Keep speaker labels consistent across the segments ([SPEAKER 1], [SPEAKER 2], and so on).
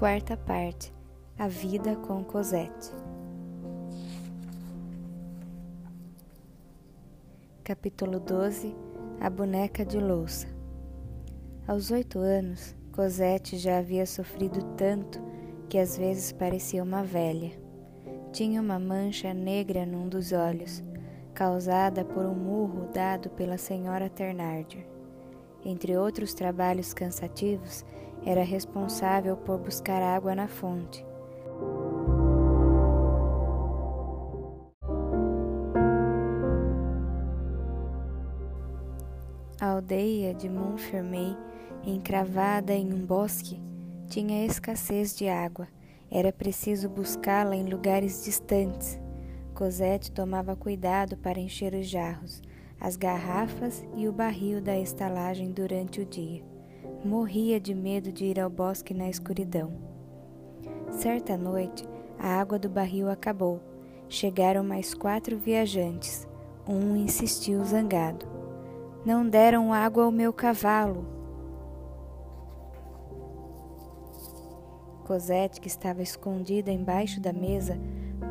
[SPEAKER 1] Quarta parte A Vida com Cosette. Capítulo 12 A Boneca de Louça. Aos oito anos, Cosette já havia sofrido tanto que às vezes parecia uma velha. Tinha uma mancha negra num dos olhos, causada por um murro dado pela senhora Ternardier. Entre outros trabalhos cansativos, era responsável por buscar água na fonte. A aldeia de Montfermeil, encravada em um bosque, tinha escassez de água. Era preciso buscá-la em lugares distantes. Cosette tomava cuidado para encher os jarros, as garrafas e o barril da estalagem durante o dia. Morria de medo de ir ao bosque na escuridão. Certa noite, a água do barril acabou. Chegaram mais quatro viajantes. Um insistiu zangado. Não deram água ao meu cavalo. Cosette, que estava escondida embaixo da mesa,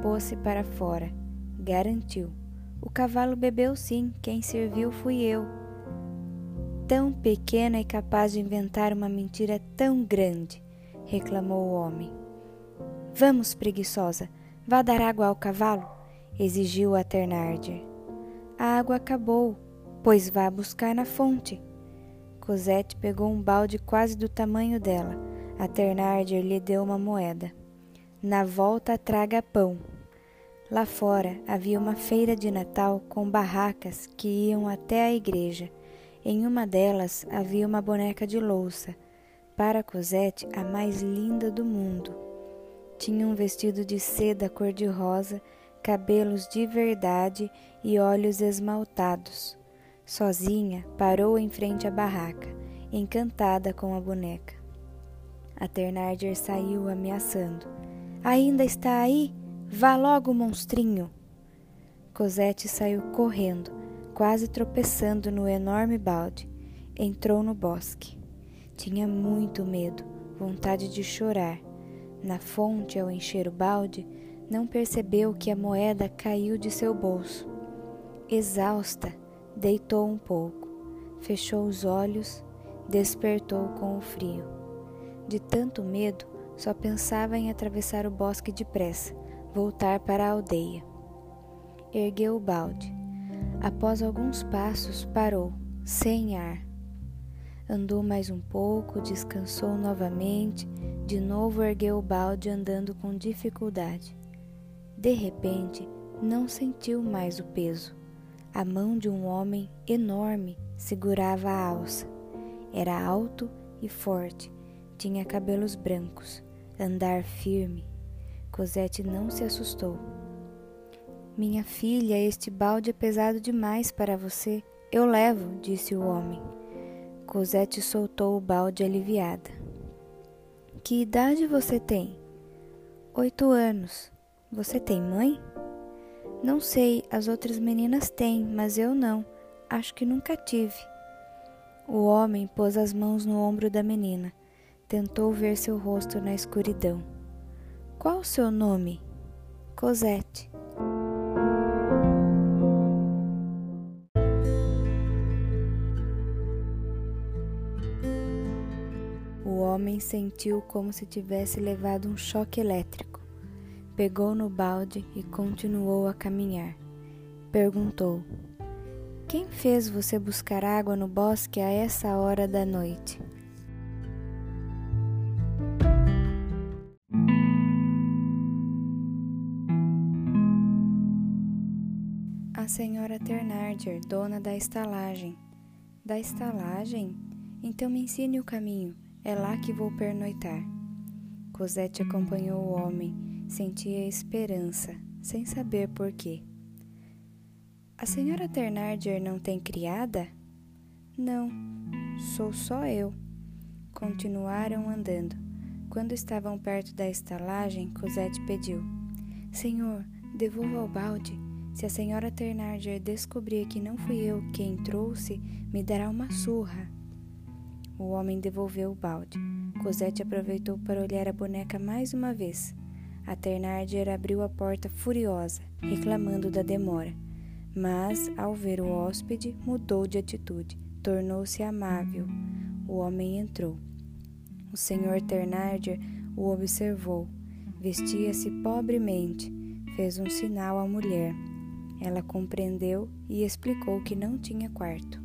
[SPEAKER 1] pôs-se para fora. Garantiu. O cavalo bebeu sim, quem serviu fui eu tão pequena e capaz de inventar uma mentira tão grande? reclamou o homem. Vamos, preguiçosa, vá dar água ao cavalo, exigiu a Ternardier. A água acabou, pois vá buscar na fonte. Cosette pegou um balde quase do tamanho dela. A Ternardier lhe deu uma moeda. Na volta traga pão. Lá fora havia uma feira de Natal com barracas que iam até a igreja. Em uma delas havia uma boneca de louça, para Cosette a mais linda do mundo. Tinha um vestido de seda cor-de-rosa, cabelos de verdade e olhos esmaltados. Sozinha, parou em frente à barraca, encantada com a boneca. A Ternardier saiu ameaçando. Ainda está aí? Vá logo, monstrinho! Cosette saiu correndo, quase tropeçando no enorme balde, entrou no bosque. Tinha muito medo, vontade de chorar. Na fonte, ao encher o balde, não percebeu que a moeda caiu de seu bolso. Exausta, deitou um pouco, fechou os olhos, despertou com o frio. De tanto medo, só pensava em atravessar o bosque depressa, voltar para a aldeia. Ergueu o balde, Após alguns passos, parou, sem ar. Andou mais um pouco, descansou novamente, de novo ergueu o balde andando com dificuldade. De repente, não sentiu mais o peso. A mão de um homem enorme segurava a alça. Era alto e forte, tinha cabelos brancos, andar firme. Cosette não se assustou. Minha filha, este balde é pesado demais para você. Eu levo, disse o homem. Cosette soltou o balde aliviada. Que idade você tem? Oito anos. Você tem mãe? Não sei, as outras meninas têm, mas eu não. Acho que nunca tive. O homem pôs as mãos no ombro da menina. Tentou ver seu rosto na escuridão. Qual o seu nome? Cosette. homem sentiu como se tivesse levado um choque elétrico. Pegou no balde e continuou a caminhar. Perguntou: Quem fez você buscar água no bosque a essa hora da noite? Senhora Ternardier, dona da estalagem. Da estalagem? Então me ensine o caminho. É lá que vou pernoitar. Cosette acompanhou o homem, sentia esperança, sem saber por quê. A senhora Ternardier não tem criada? Não, sou só eu. Continuaram andando. Quando estavam perto da estalagem, Cosette pediu: Senhor, devolva o balde. Se a senhora Ternardier descobrir que não fui eu quem trouxe, me dará uma surra. O homem devolveu o balde. Cosette aproveitou para olhar a boneca mais uma vez. A Ternardier abriu a porta furiosa, reclamando da demora. Mas, ao ver o hóspede, mudou de atitude, tornou-se amável. O homem entrou. O senhor Ternardier o observou. Vestia-se pobremente. Fez um sinal à mulher. Ela compreendeu e explicou que não tinha quarto.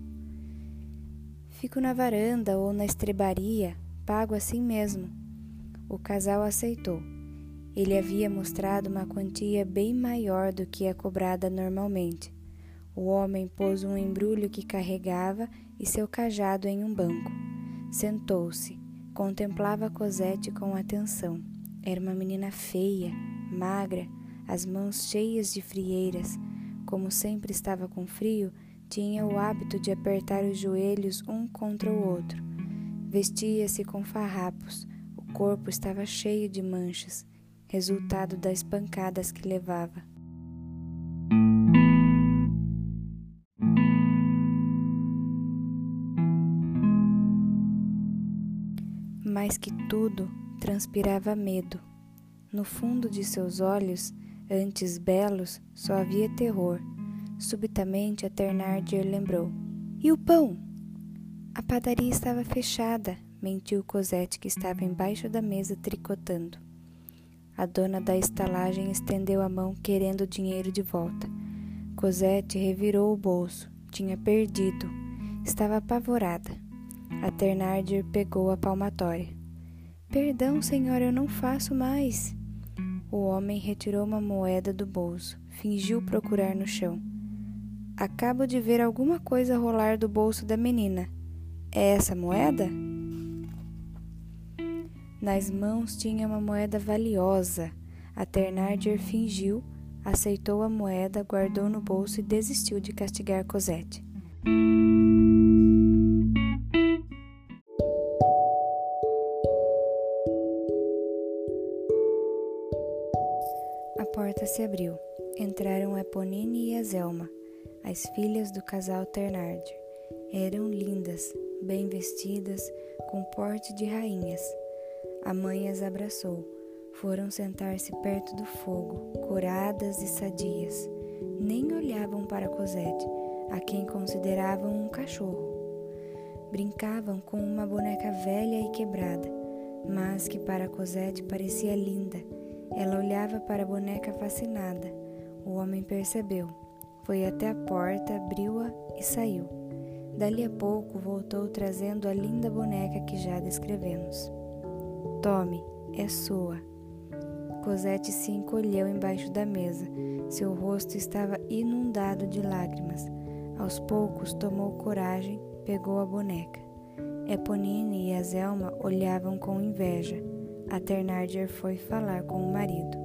[SPEAKER 1] Fico na varanda ou na estrebaria, pago assim mesmo. O casal aceitou. Ele havia mostrado uma quantia bem maior do que a cobrada normalmente. O homem pôs um embrulho que carregava e seu cajado em um banco. Sentou-se, contemplava Cosette com atenção. Era uma menina feia, magra, as mãos cheias de frieiras. Como sempre estava com frio, tinha o hábito de apertar os joelhos um contra o outro. Vestia-se com farrapos, o corpo estava cheio de manchas, resultado das pancadas que levava. Mais que tudo, transpirava medo. No fundo de seus olhos, antes belos, só havia terror. Subitamente a Ternardier lembrou. E o pão? A padaria estava fechada, mentiu Cosette, que estava embaixo da mesa tricotando. A dona da estalagem estendeu a mão querendo o dinheiro de volta. Cosette revirou o bolso. Tinha perdido. Estava apavorada. A Ternardier pegou a palmatória. Perdão, senhora, eu não faço mais. O homem retirou uma moeda do bolso, fingiu procurar no chão. Acabo de ver alguma coisa rolar do bolso da menina. É essa moeda? Nas mãos tinha uma moeda valiosa. A Ternardier fingiu, aceitou a moeda, guardou no bolso e desistiu de castigar Cosette. Porta se abriu. Entraram Eponine e a Zelma as filhas do casal Ternard. Eram lindas, bem vestidas, com porte de rainhas. A mãe as abraçou. Foram sentar-se perto do fogo, curadas e sadias. Nem olhavam para Cosette, a quem consideravam um cachorro. Brincavam com uma boneca velha e quebrada, mas que para Cosette parecia linda. Ela olhava para a boneca fascinada. O homem percebeu foi até a porta, abriu-a e saiu. Dali a pouco voltou trazendo a linda boneca que já descrevemos. Tome, é sua. Cosette se encolheu embaixo da mesa. Seu rosto estava inundado de lágrimas. Aos poucos tomou coragem, pegou a boneca. Eponine e a Zelma olhavam com inveja. A Ternardier foi falar com o marido.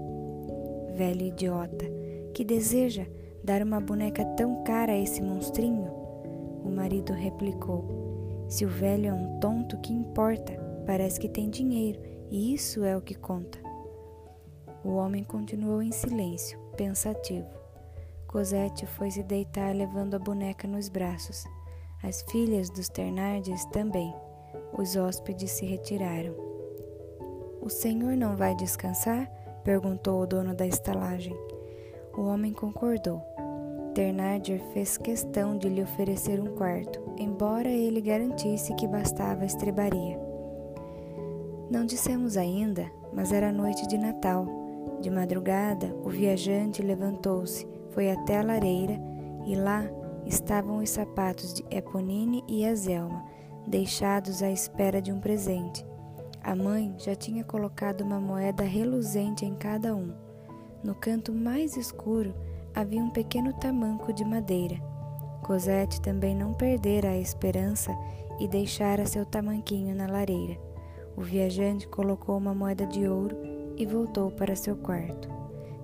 [SPEAKER 1] Velho idiota, que deseja? dar uma boneca tão cara a esse monstrinho? O marido replicou: Se o velho é um tonto, que importa? Parece que tem dinheiro, e isso é o que conta. O homem continuou em silêncio, pensativo. Cosette foi se deitar levando a boneca nos braços. As filhas dos Ternardes também. Os hóspedes se retiraram. O senhor não vai descansar? perguntou o dono da estalagem. O homem concordou. Ternardier fez questão de lhe oferecer um quarto, embora ele garantisse que bastava a estrebaria. Não dissemos ainda, mas era noite de Natal. De madrugada, o viajante levantou-se, foi até a lareira e lá estavam os sapatos de Eponine e Azelma, deixados à espera de um presente. A mãe já tinha colocado uma moeda reluzente em cada um. No canto mais escuro havia um pequeno tamanco de madeira. Cosette também não perdera a esperança e deixara seu tamanquinho na lareira. O viajante colocou uma moeda de ouro e voltou para seu quarto.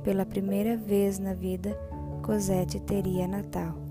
[SPEAKER 1] Pela primeira vez na vida, Cosette teria Natal.